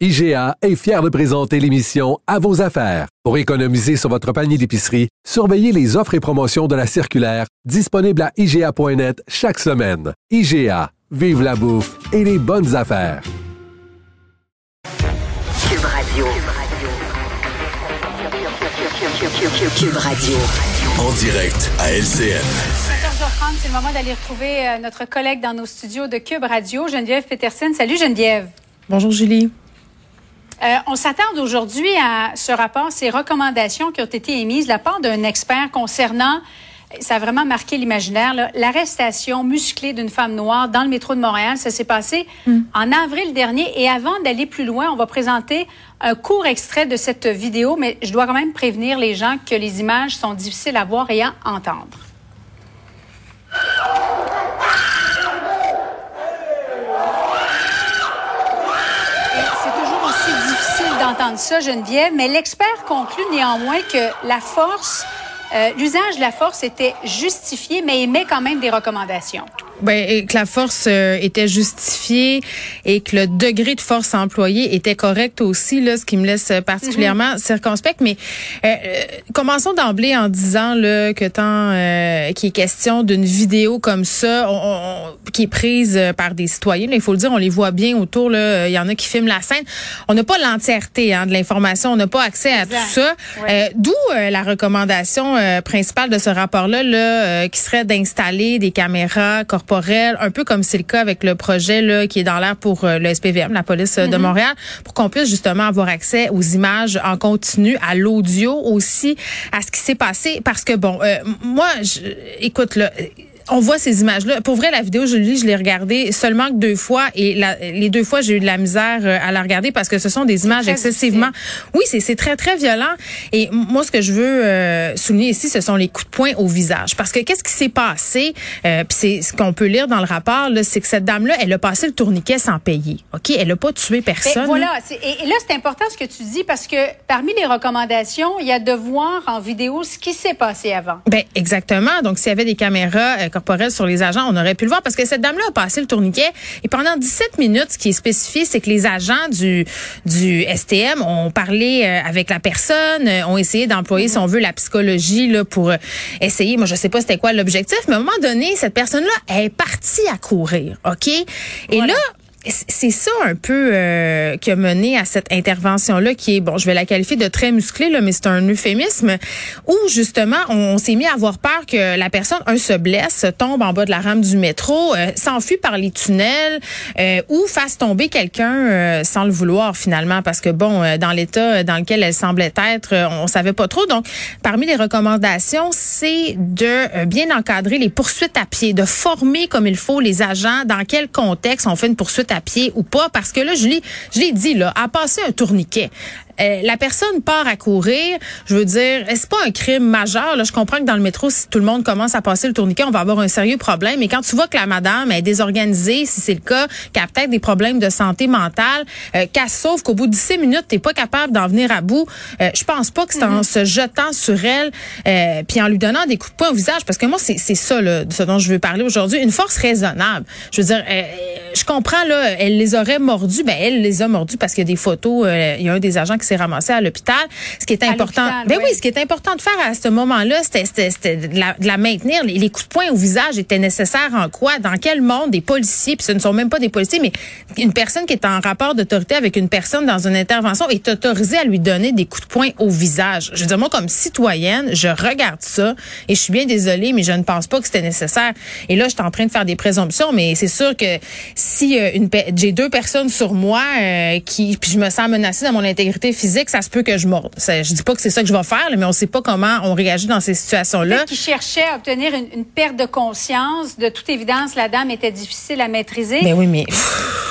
IGA est fier de présenter l'émission À vos affaires. Pour économiser sur votre panier d'épicerie, surveillez les offres et promotions de la circulaire disponible à IGA.net chaque semaine. IGA, vive la bouffe et les bonnes affaires. Cube Radio. Cube Radio. En direct à LCN. 14h30, c'est le moment d'aller retrouver euh, notre collègue dans nos studios de Cube Radio, Geneviève Peterson. Salut Geneviève. Bonjour Julie. Euh, on s'attarde aujourd'hui à ce rapport, ces recommandations qui ont été émises de la part d'un expert concernant, ça a vraiment marqué l'imaginaire, l'arrestation musclée d'une femme noire dans le métro de Montréal. Ça s'est passé en avril dernier. Et avant d'aller plus loin, on va présenter un court extrait de cette vidéo, mais je dois quand même prévenir les gens que les images sont difficiles à voir et à entendre. C'est toujours aussi difficile d'entendre ça, Geneviève, mais l'expert conclut néanmoins que la force, euh, l'usage de la force était justifié, mais émet quand même des recommandations. Ben, et que la force euh, était justifiée et que le degré de force employée était correct aussi, là, ce qui me laisse particulièrement circonspect. Mais euh, euh, commençons d'emblée en disant là, que tant euh, qu'il est question d'une vidéo comme ça, on- on- qui est prise euh, par des citoyens, il faut le dire, on les voit bien autour. Là, il y en a qui filment la scène. On n'a pas l'entièreté hein, de l'information, on n'a pas accès à Exact. tout ça. Ouais. Euh, D'où euh, la recommandation euh, principale de ce rapport-là, là, euh, qui serait d'installer des caméras corporelles, un peu comme c'est le cas avec le projet là, qui est dans l'air pour euh, le SPVM, la police euh, de Montréal, pour qu'on puisse justement avoir accès aux images en continu, à l'audio aussi, à ce qui s'est passé. Parce que bon, euh, moi, je, écoute là. On voit ces images-là. Pour vrai, la vidéo, je lis, je l'ai regardée seulement que deux fois et la- les deux fois, j'ai eu de la misère euh, à la regarder parce que ce sont des images excessivement oui, c'est c'est très très violent. Et moi, ce que je veux euh, souligner ici, ce sont les coups de poing au visage. Parce que qu'est-ce qui s'est passé euh, Puis c'est ce qu'on peut lire dans le rapport, là, c'est que cette dame-là, elle a passé le tourniquet sans payer. Ok, elle a pas tué Ben, personne. voilà. Et, et là, c'est important ce que tu dis parce que parmi les recommandations, il y a de voir en vidéo ce qui s'est passé avant. Ben exactement. Donc s'il y avait des caméras euh, sur les agents, on aurait pu le voir parce que cette dame-là a passé le tourniquet et pendant 17 minutes, ce qui est spécifié, c'est que les agents du du STM ont parlé euh, avec la personne, euh, ont essayé d'employer, si on veut, la psychologie là pour euh, essayer. Moi, je sais pas c'était quoi l'objectif, mais à un moment donné, cette personne-là est partie à courir, ok? Et Voilà. là. C'est ça un peu euh, qui a mené à cette intervention-là qui est, bon, je vais la qualifier de très musclée, là, mais c'est un euphémisme, où justement, on, s'est mis à avoir peur que la personne, un, se blesse, tombe en bas de la rame du métro, euh, s'enfuit par les tunnels euh, ou fasse tomber quelqu'un euh, sans le vouloir finalement, parce que, bon, euh, dans l'état dans lequel elle semblait être, euh, on savait pas trop. Donc, parmi les recommandations, c'est de bien encadrer les poursuites à pied, de former comme il faut les agents, dans quel contexte on fait une poursuite pied ou pas, parce que là, je l'ai, je l'ai dit, là, à passer un tourniquet. Euh, la personne part à courir, je veux dire, c'est pas un crime majeur. Là, je comprends que dans le métro, si tout le monde commence à passer le tourniquet, on va avoir un sérieux problème. Mais quand tu vois que la madame est désorganisée, si c'est le cas, qu'elle a peut-être des problèmes de santé mentale, euh, qu'elle se sauve, qu'au bout de 17 minutes, t'es pas capable d'en venir à bout, euh, je pense pas que c'est en se jetant sur elle, euh, puis en lui donnant des coups de poing au visage, parce que moi, c'est ça, là, de ce dont je veux parler aujourd'hui, une force raisonnable. Je veux dire, euh, je comprends, là, elle les aurait mordus, ben elle les a mordus parce qu'il y a des photos, euh, il y a un des agents qui s'est ramassé à l'hôpital. Ce qui est important, ben oui. oui, ce qui est important de faire à ce moment-là, c'était- de la, de la maintenir. Les, les coups de poing au visage étaient nécessaires en quoi? Dans quel monde? Des policiers, puis ce ne sont même pas des policiers, mais une personne qui est en rapport d'autorité avec une personne dans une intervention est autorisée à lui donner des coups de poing au visage. Je veux dire, moi, comme citoyenne, je regarde ça et je suis bien désolée, mais je ne pense pas que c'était nécessaire. Et là, je suis en train de faire des présomptions, mais c'est sûr que si euh, une j'ai deux personnes sur moi euh, qui puis je me sens menacée dans mon intégrité physique, ça se peut que je morde. Ça, je dis pas que c'est ça que je vais faire, mais on sait pas comment on réagit dans ces situations-là. Qui cherchait à obtenir une, perte de conscience, de toute évidence, la dame était difficile à maîtriser. Mais ben oui, mais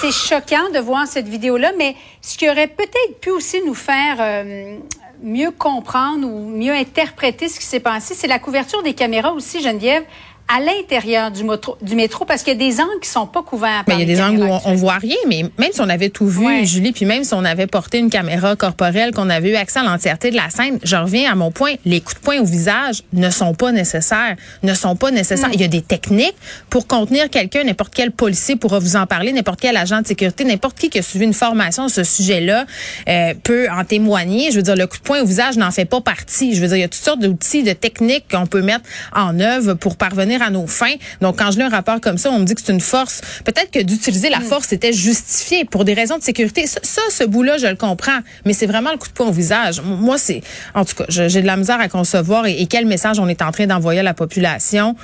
c'est choquant de voir cette vidéo-là, mais ce qui aurait peut-être pu aussi nous faire euh, mieux comprendre ou mieux interpréter ce qui s'est passé, c'est la couverture des caméras aussi, Geneviève à l'intérieur du, du, métro parce qu'il y a des angles qui sont pas couverts. Mais il y a des angles où on, voit rien, mais même si on avait tout vu, Julie, puis même si on avait porté une caméra corporelle, qu'on avait eu accès à l'entièreté de la scène, je reviens à mon point, les coups de poing au visage ne sont pas nécessaires, ne sont pas nécessaires. Il y a des techniques pour contenir quelqu'un, n'importe quel policier pourra vous en parler, n'importe quel agent de sécurité, n'importe qui qui a suivi une formation sur ce sujet-là euh, peut en témoigner. Je veux dire, le coup de poing au visage n'en fait pas partie. Je veux dire, il y a toutes sortes d'outils, de techniques qu'on peut mettre en œuvre pour parvenir à nos fins. Donc, quand je lis un rapport comme ça, on me dit que c'est une force. Peut-être que d'utiliser la mm. force était justifié pour des raisons de sécurité. Ça, ce bout-là, je le comprends. Mais c'est vraiment le coup de poing au visage. Moi, c'est, en tout cas, j'ai de la misère à concevoir et, quel message on est en train d'envoyer à la population.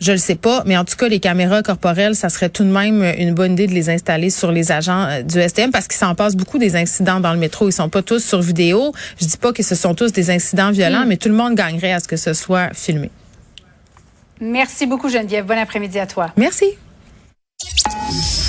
Je le sais pas, mais en tout cas, les caméras corporelles, ça serait tout de même une bonne idée de les installer sur les agents euh, du STM parce qu'il s'en passe beaucoup des incidents dans le métro. Ils sont pas tous sur vidéo. Je dis pas que ce sont tous des incidents violents, mm. mais tout le monde gagnerait à ce que ce soit filmé. Merci beaucoup, Geneviève. Bon après-midi à toi. Merci.